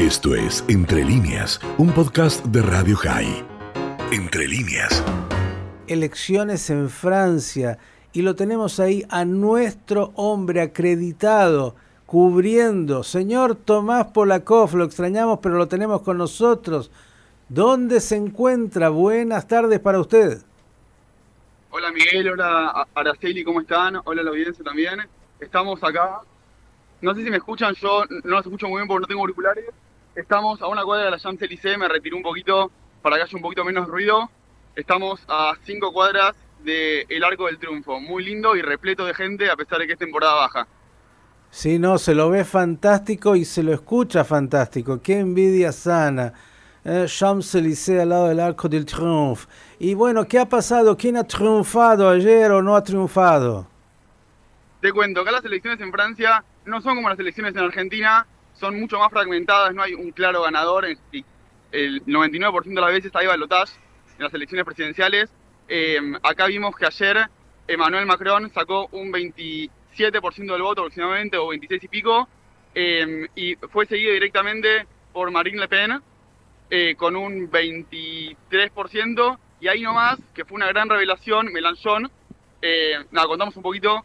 Esto es Entre líneas, un podcast de Radio High. Entre líneas. Elecciones en Francia y lo tenemos ahí a nuestro hombre acreditado cubriendo. Señor Tomás Polakov, lo extrañamos pero lo tenemos con nosotros. ¿Dónde se encuentra? Buenas tardes para usted. Hola Miguel, hola Araceli, ¿cómo están? Hola la audiencia también. Estamos acá. No sé si me escuchan, yo no los escucho muy bien porque no tengo auriculares. Estamos a una cuadra de la Champs-Élysées, me retiré un poquito para que haya un poquito menos ruido. Estamos a cinco cuadras del Arco del Triunfo, muy lindo y repleto de gente a pesar de que es temporada baja. Sí, no, se lo ve fantástico y se lo escucha fantástico. Qué envidia sana. Eh, Champs-Élysées al lado del Arco del Triunfo. Y bueno, ¿qué ha pasado? ¿Quién ha triunfado ayer o no ha triunfado? Te cuento, acá las elecciones en Francia no son como las elecciones en Argentina, son mucho más fragmentadas, no hay un claro ganador. El 99% de las veces hay balotage en las elecciones presidenciales. Em, acá vimos que ayer Emmanuel Macron sacó un 27% del voto aproximadamente, o 26 y pico, em, y fue seguido directamente por Marine Le Pen eh, con un 23%, y ahí nomás, que fue una gran revelación, Mélenchon, eh, nada, contamos un poquito,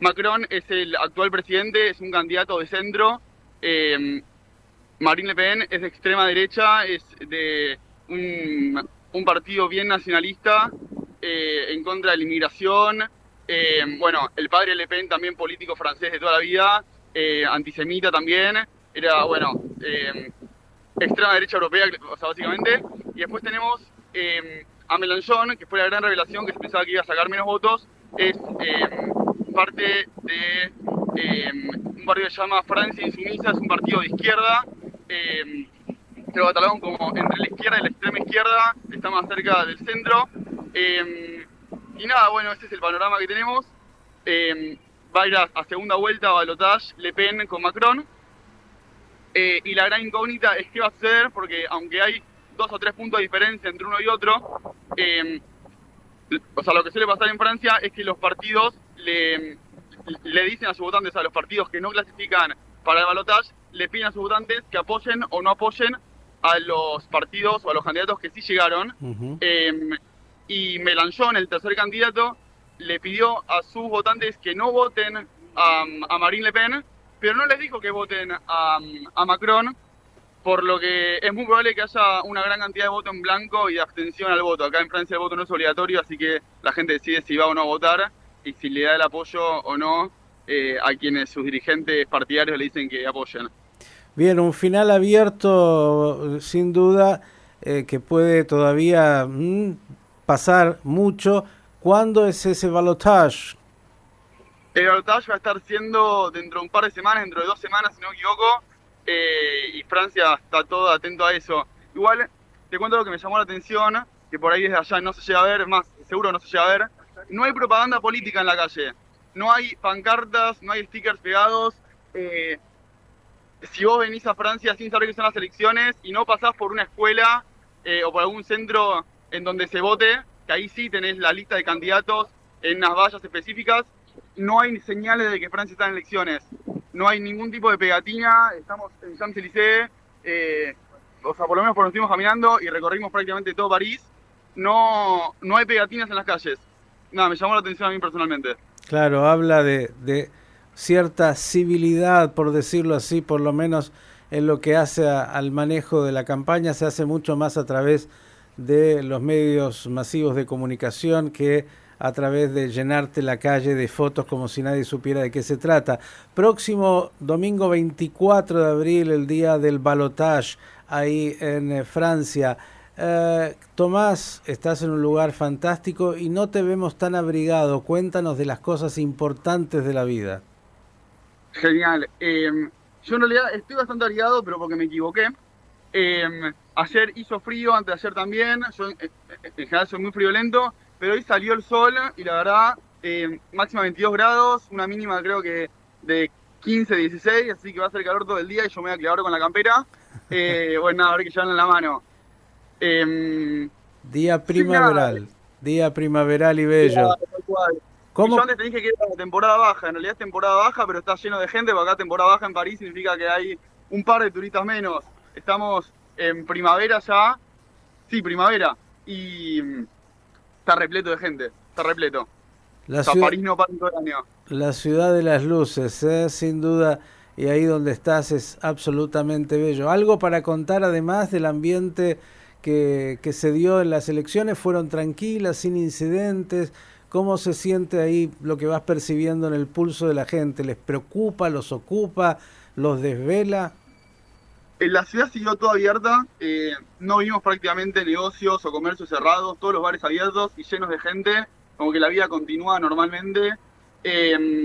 Macron es el actual presidente, es un candidato de centro. Eh, Marine Le Pen es de extrema derecha, es de un, partido bien nacionalista eh, en contra de la inmigración. Eh, bueno, el padre Le Pen también político francés de toda la vida, antisemita también. Era, bueno, extrema derecha europea, o sea, básicamente. Y después tenemos a Mélenchon, que fue la gran revelación que se pensaba que iba a sacar menos votos. Parte de eh, un partido que se llama Francia Insumisa, es un partido de izquierda, eh, que como entre la izquierda y la extrema izquierda, está más cerca del centro. Eh, y nada, bueno, este es el panorama que tenemos. va a ir a, segunda vuelta balotage Le Pen con Macron. y la gran incógnita es qué va a suceder, porque aunque hay dos o tres puntos de diferencia entre uno y otro, o sea, lo que suele pasar en Francia es que los partidos le, le dicen a sus votantes, a los partidos que no clasifican para el balotaje, le piden a sus votantes que apoyen o no apoyen a los partidos o a los candidatos que sí llegaron. Em, y Melanchon, el tercer candidato, le pidió a sus votantes que no voten a, Marine Le Pen, pero no les dijo que voten a, a Macron, por lo que es muy probable que haya una gran cantidad de voto en blanco y de abstención al voto. Acá en Francia el voto no es obligatorio, así que la gente decide si va o no a votar y si le da el apoyo o no eh, a quienes sus dirigentes partidarios le dicen que apoyan. Bien, un final abierto, sin duda, eh, que puede todavía mm, pasar mucho. ¿Cuándo es ese balotage? El balotage va a estar siendo dentro de un par de semanas, dentro de dos semanas, si no me equivoco, eh, y Francia está todo atento a eso. Igual, te cuento lo que me llamó la atención, que por ahí desde allá no se llega a ver, más seguro no se llega a ver, no hay propaganda política en la calle. No hay pancartas, no hay stickers pegados. Eh, si vos venís a Francia sin saber que son las elecciones y no pasás por una escuela eh, o por algún centro en donde se vote, que ahí sí tenés la lista de candidatos en unas vallas específicas, no hay señales de que Francia está en elecciones. No hay ningún tipo de pegatina, estamos en Champs-Élysées, eh, o sea, por lo menos por nos estuvimos caminando y recorrimos prácticamente todo París. No, no hay pegatinas en las calles nada, me llamó la atención a mí personalmente. Claro, habla de, cierta civilidad, por decirlo así, por lo menos en lo que hace al manejo de la campaña, se hace mucho más a través de los medios masivos de comunicación que a través de llenarte la calle de fotos como si nadie supiera de qué se trata. Próximo domingo 24 de abril, el día del balotage ahí en eh, Francia. Eh, Tomás, estás en un lugar fantástico y no te vemos tan abrigado. Cuéntanos de las cosas importantes de la vida. Genial. Em, yo en realidad estoy bastante abrigado, pero porque me equivoqué. Em, ayer hizo frío, antes de ayer también. Yo en general soy muy friolento, pero hoy salió el sol y la verdad, em, máxima 22 grados, una mínima creo que de 15, 16, así que va a ser calor todo el día y yo me voy a quedar con la campera. Eh, bueno, nada, a ver que llevan en la mano. Em, día primaveral, día primaveral y bello. ¿Cómo? yo antes te que era temporada baja, en realidad es temporada baja, pero está lleno de gente, porque acá temporada baja en París significa que hay un par de turistas menos. Estamos en primavera ya. Sí, primavera. Y mm, está repleto de gente. Está repleto. La O sea, ciudad, París no para en todo el año. la ciudad de las luces, ¿eh? sin duda, y ahí donde estás es absolutamente bello. Algo para contar además del ambiente que, se dio en las elecciones, fueron tranquilas, sin incidentes. ¿Cómo se siente ahí lo que vas percibiendo en el pulso de la gente? ¿Les preocupa, los ocupa, los desvela? La ciudad siguió toda abierta, eh, no vimos prácticamente negocios o comercios cerrados, todos los bares abiertos y llenos de gente, como que la vida continúa normalmente. Eh,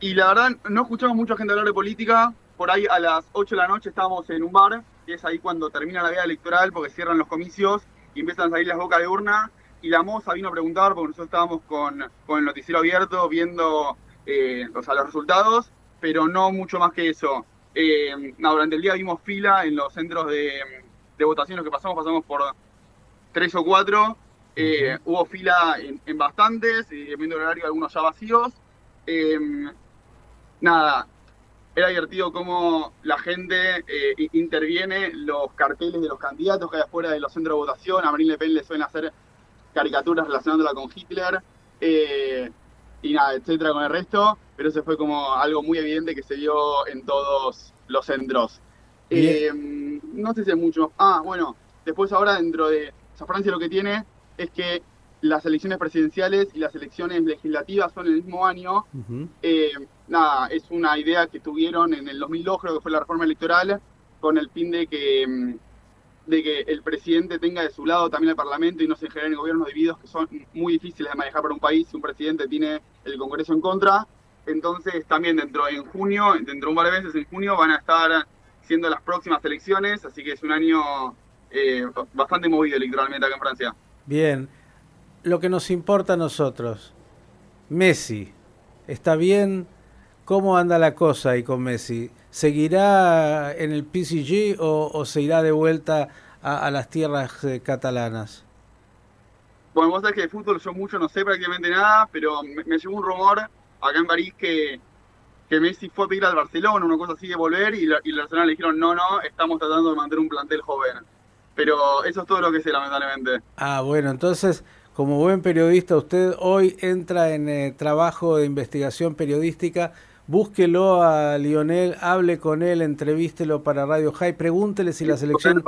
y la verdad, no escuchamos mucha gente hablar de política, por ahí a las 8 de la noche estábamos en un bar, que es ahí cuando termina la veda electoral, porque cierran los comicios y empiezan a salir las bocas de urna, y la moza vino a preguntar, porque nosotros estábamos con, con el noticiero abierto viendo eh, o sea, los resultados, pero no mucho más que eso. Eh, no, durante el día vimos fila en los centros de, de votación, los que pasamos, pasamos por tres o cuatro. Eh, Hubo fila en, en bastantes, y viendo el horario, algunos ya vacíos. Eh, nada, era divertido cómo la gente eh, interviene los carteles de los candidatos que hay afuera de los centros de votación. A Marine Le Pen le suelen hacer caricaturas relacionándola con Hitler. eh, y nada, etcétera, con el resto. Pero ese fue como algo muy evidente que se vio en todos los centros. Eh, no sé si hay mucho. Ah, bueno, después ahora dentro de. O sea, Francia lo que tiene es que las elecciones presidenciales y las elecciones legislativas son el mismo año. Eh, nada, es una idea que tuvieron en el 2002, creo que fue la reforma electoral, con el fin de que, mm, de que el presidente tenga de su lado también el Parlamento y no se generen gobiernos divididos que son muy difíciles de manejar para un país si un presidente tiene el Congreso en contra. Entonces también dentro en junio, dentro de un par de meses en junio van a estar siendo las próximas elecciones, así que es un año eh, bastante movido electoralmente acá en Francia. Bien, lo que nos importa a nosotros, Messi, ¿está bien? ¿Cómo anda la cosa ahí con Messi? ¿Seguirá en el PSG o, o se irá de vuelta a, a las tierras eh, catalanas? Bueno, vos sabés que de fútbol yo mucho no sé prácticamente nada, pero me, me llegó un rumor acá en París que, que Messi fue a pedir al Barcelona, una cosa así de volver, y, la- y el Barcelona le dijeron, no, no, estamos tratando de mantener un plantel joven. Pero eso es todo lo que sé, lamentablemente. Ah, bueno, entonces, como buen periodista, usted hoy entra en eh, trabajo de investigación periodística. Búsquelo a Lionel, hable con él, entrevístelo para Radio High, pregúntele si la selección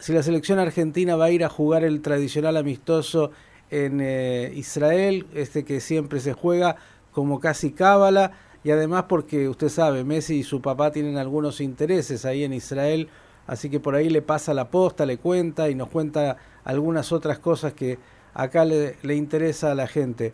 si la selección argentina va a ir a jugar el tradicional amistoso en eh, Israel, este que siempre se juega como casi cábala, y además porque usted sabe, Messi y su papá tienen algunos intereses ahí en Israel, así que por ahí le pasa la posta, le cuenta y nos cuenta algunas otras cosas que acá le, le interesa a la gente.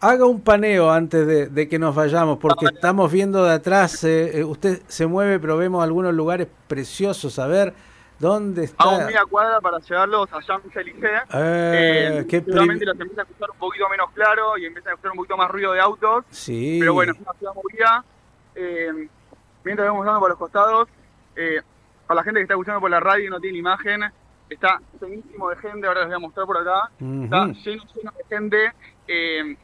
Haga un paneo antes de, de que nos vayamos, porque estamos viendo de atrás, eh, eh, usted se mueve, pero vemos algunos lugares preciosos, a ver, ¿dónde está? Hago media cuadra para llevarlos a Champs-Élysées. Eh, Eh, qué seguramente los empieza a escuchar un poquito menos claro y empieza a escuchar un poquito más ruido de autos. Sí. Pero bueno, es una ciudad movida. Eh, mientras vamos dando por los costados, eh, a la gente que está escuchando por la radio y no tiene imagen, está llenísimo de gente, ahora les voy a mostrar por acá. Está lleno, lleno de gente. Eh,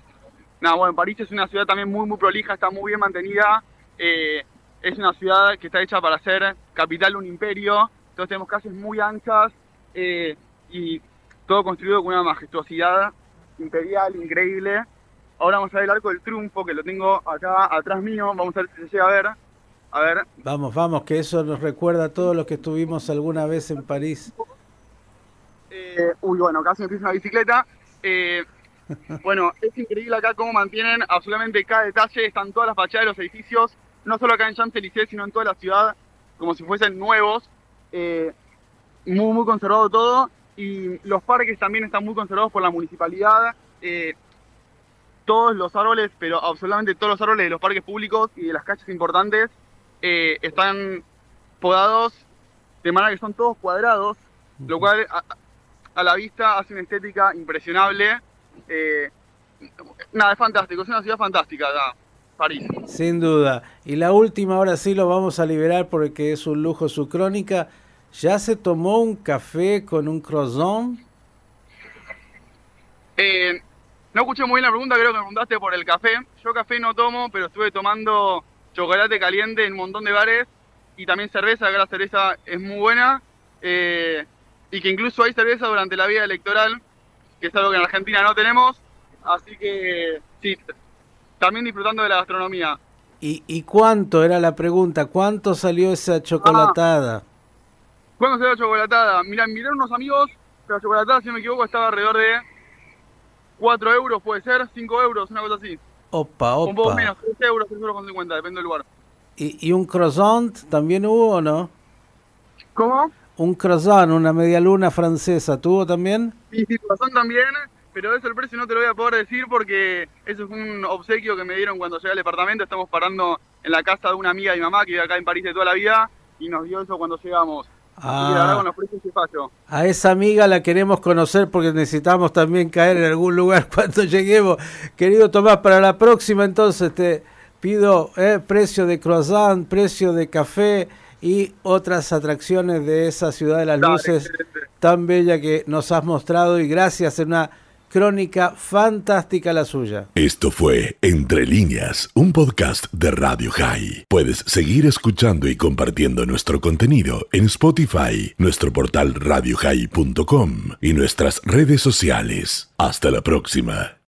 nada, bueno, París es una ciudad también muy, muy prolija, está muy bien mantenida. Eh, es una ciudad que está hecha para ser capital de un imperio. Entonces tenemos calles muy anchas eh, y todo construido con una majestuosidad imperial increíble. Ahora vamos a ver el Arco del Triunfo, que lo tengo acá atrás mío. Vamos a ver si se llega a ver. A ver, Vamos, vamos, que eso nos recuerda a todos los que estuvimos alguna vez en París. Eh, uy, bueno, casi me piso una bicicleta. Eh, bueno, es increíble acá cómo mantienen absolutamente cada detalle. Están todas las fachadas de los edificios, no solo acá en Champs-Élysées, sino en toda la ciudad, como si fuesen nuevos. Eh, muy, muy conservado todo. Y los parques también están muy conservados por la municipalidad. Eh, todos los árboles, pero absolutamente todos los árboles de los parques públicos y de las calles importantes eh, están podados de manera que son todos cuadrados, lo cual a, la vista hace una estética impresionable. Eh, nada, es fantástico, es una ciudad fantástica acá, París. Sin duda. Y la última, ahora sí lo vamos a liberar porque es un lujo su crónica. ¿Ya se tomó un café con un croissant? Eh, no escuché muy bien la pregunta, creo que me preguntaste por el café. Yo café no tomo, pero estuve tomando chocolate caliente en un montón de bares y también cerveza, que la cerveza es muy buena. Eh, y que incluso hay cerveza durante la vida electoral, que es algo que en Argentina no tenemos. Así que sí, también disfrutando de la gastronomía. ¿Y, y cuánto era la pregunta? ¿Cuánto salió esa chocolatada? ¿Cuánto salió la chocolatada? Mirá, miraron unos amigos, la chocolatada, si no me equivoco, estaba alrededor de 4 euros, puede ser, 5 euros, una cosa así. Opa, opa. Un poco menos, 3 euros, 3 euros con 50, depende del lugar. ¿Y, ¿Y un croissant también hubo o no? ¿Cómo? Un croissant, una media luna francesa, ¿tuvo también? Sí, sí, croissant también, pero eso el precio no te lo voy a poder decir porque eso fue un obsequio que me dieron cuando llegué al departamento. Estamos parando en la casa de una amiga de mi mamá que vive acá en París de toda la vida y nos dio eso cuando llegamos. Que la verdad con los precios. A esa amiga la queremos conocer porque necesitamos también caer en algún lugar cuando lleguemos. Querido Tomás, para la próxima entonces te pido eh, precio de croissant, precio de café y otras atracciones de esa ciudad de las luces tan bella que nos has mostrado y gracias en una crónica fantástica la suya. Esto fue Entre líneas, un podcast de Radio High. Puedes seguir escuchando y compartiendo nuestro contenido en Spotify, nuestro portal radiohigh.com y nuestras redes sociales. Hasta la próxima.